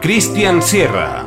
Cristian Sierra.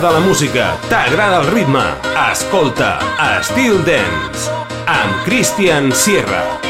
T'agrada la música, t'agrada el ritme. Escolta Still Dance amb Christian Sierra.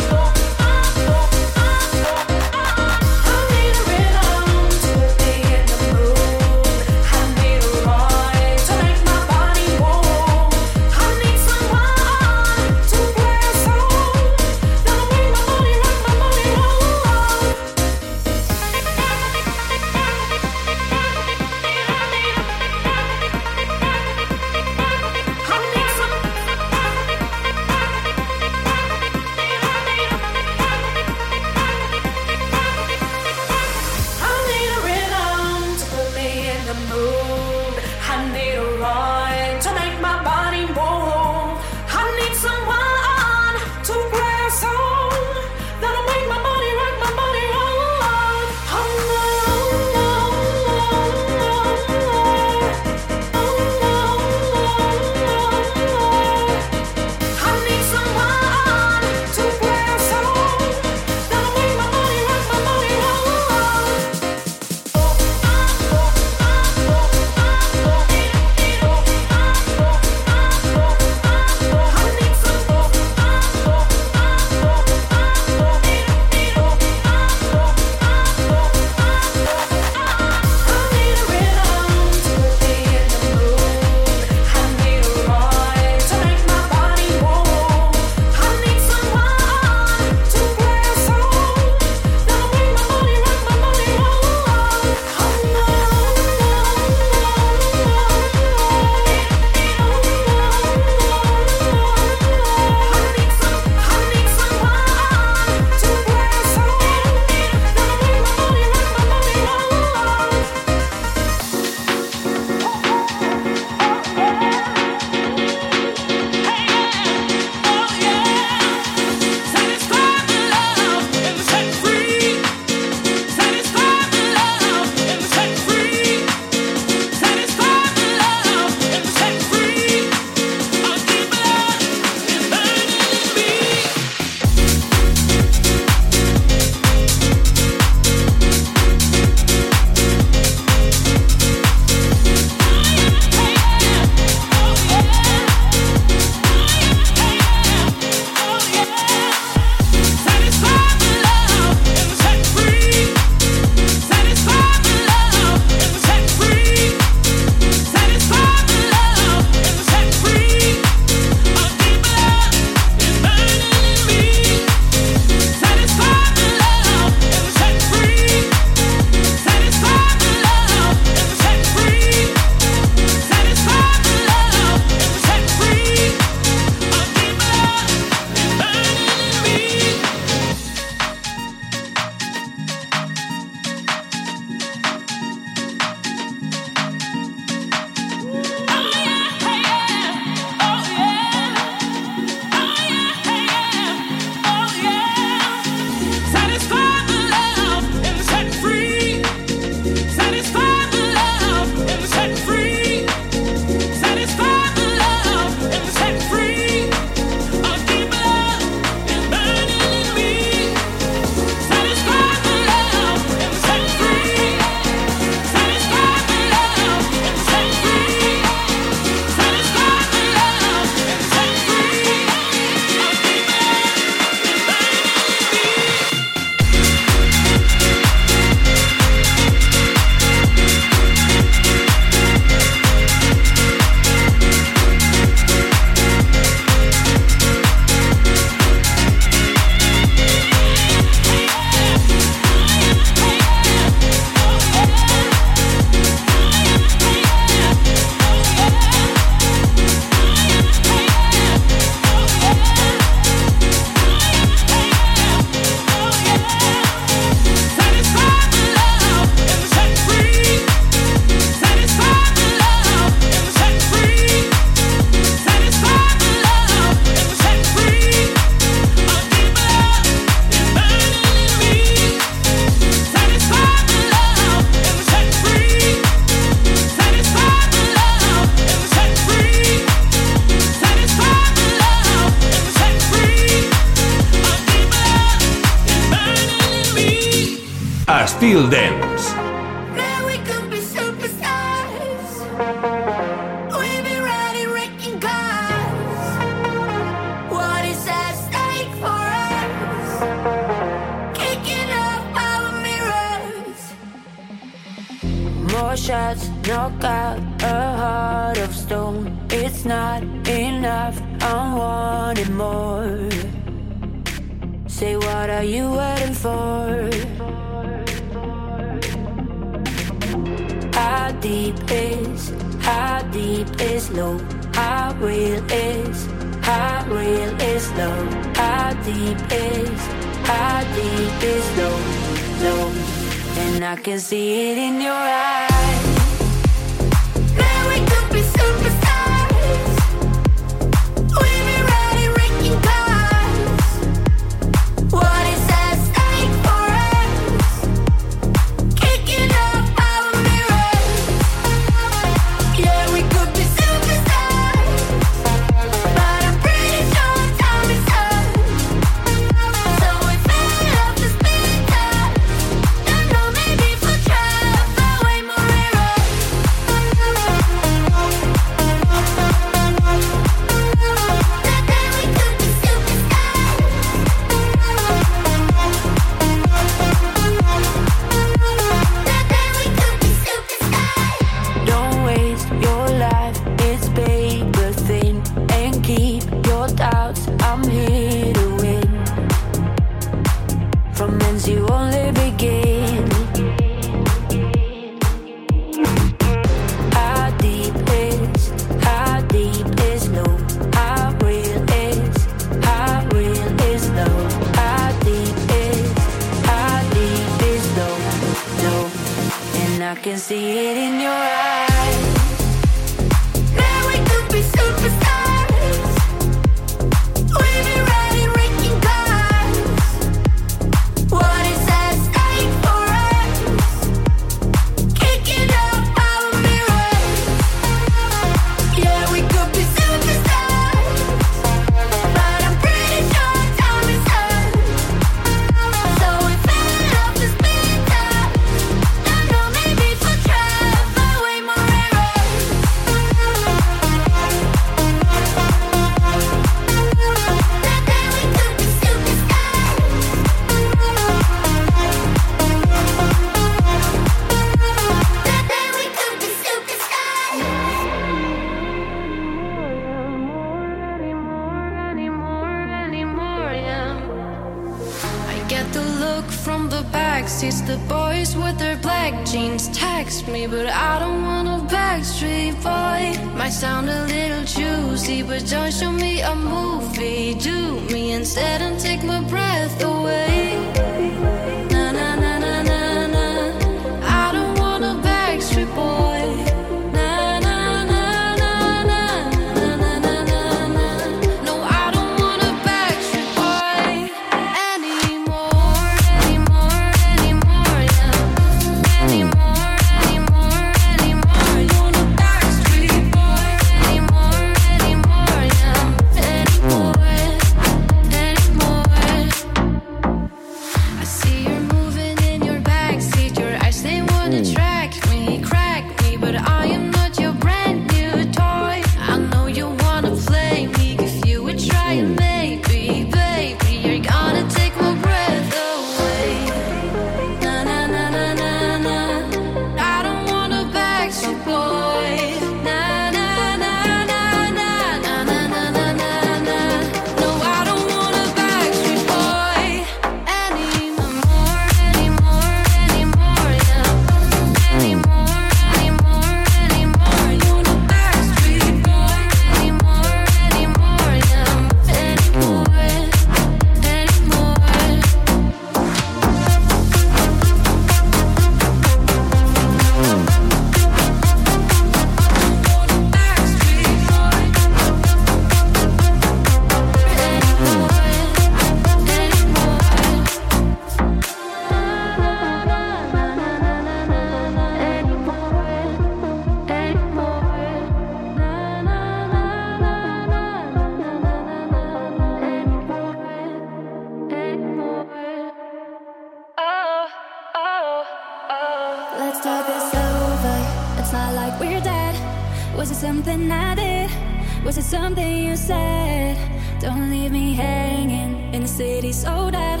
Don't leave me hanging in the city so dead.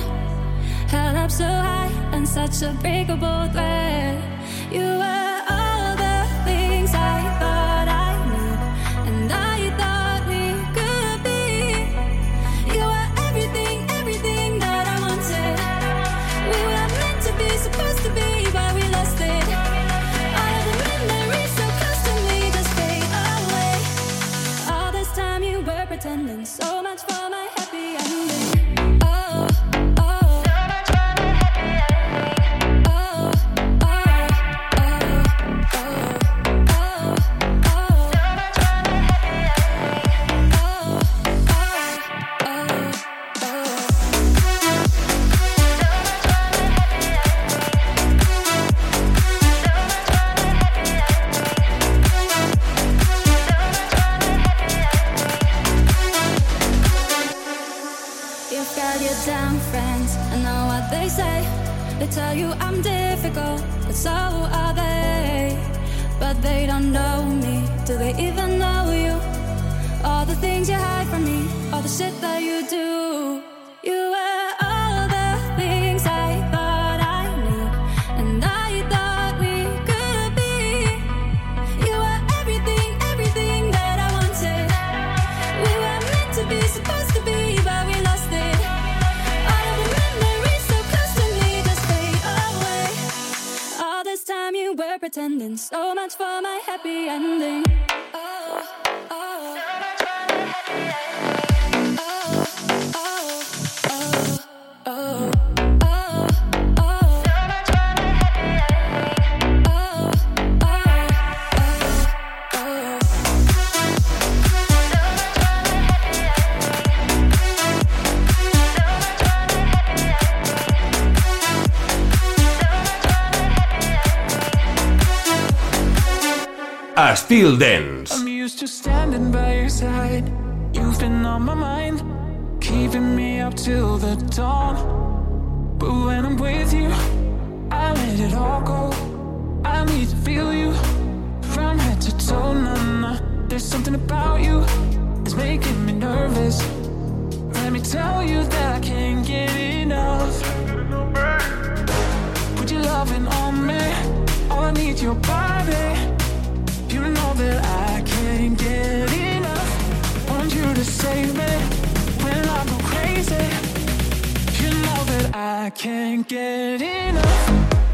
Held up so high and such a breakable thread. You were. Field Dance. I'm used to standing by your side. You've been on my mind, keeping me up till the dawn. But when I'm with you, I let it all go. I need to feel you from head to toe. Nah, nah. There's something about you that's making me nervous. Let me tell you that I can't get enough. Put your loving on me. All I need your body till I can't get enough. Want you to save me when I go crazy. You know that I can't get enough.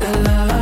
La, la, la.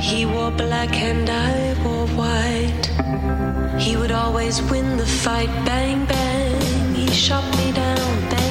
He wore black and I wore white. He would always win the fight. Bang, bang. He shot me down. Bang.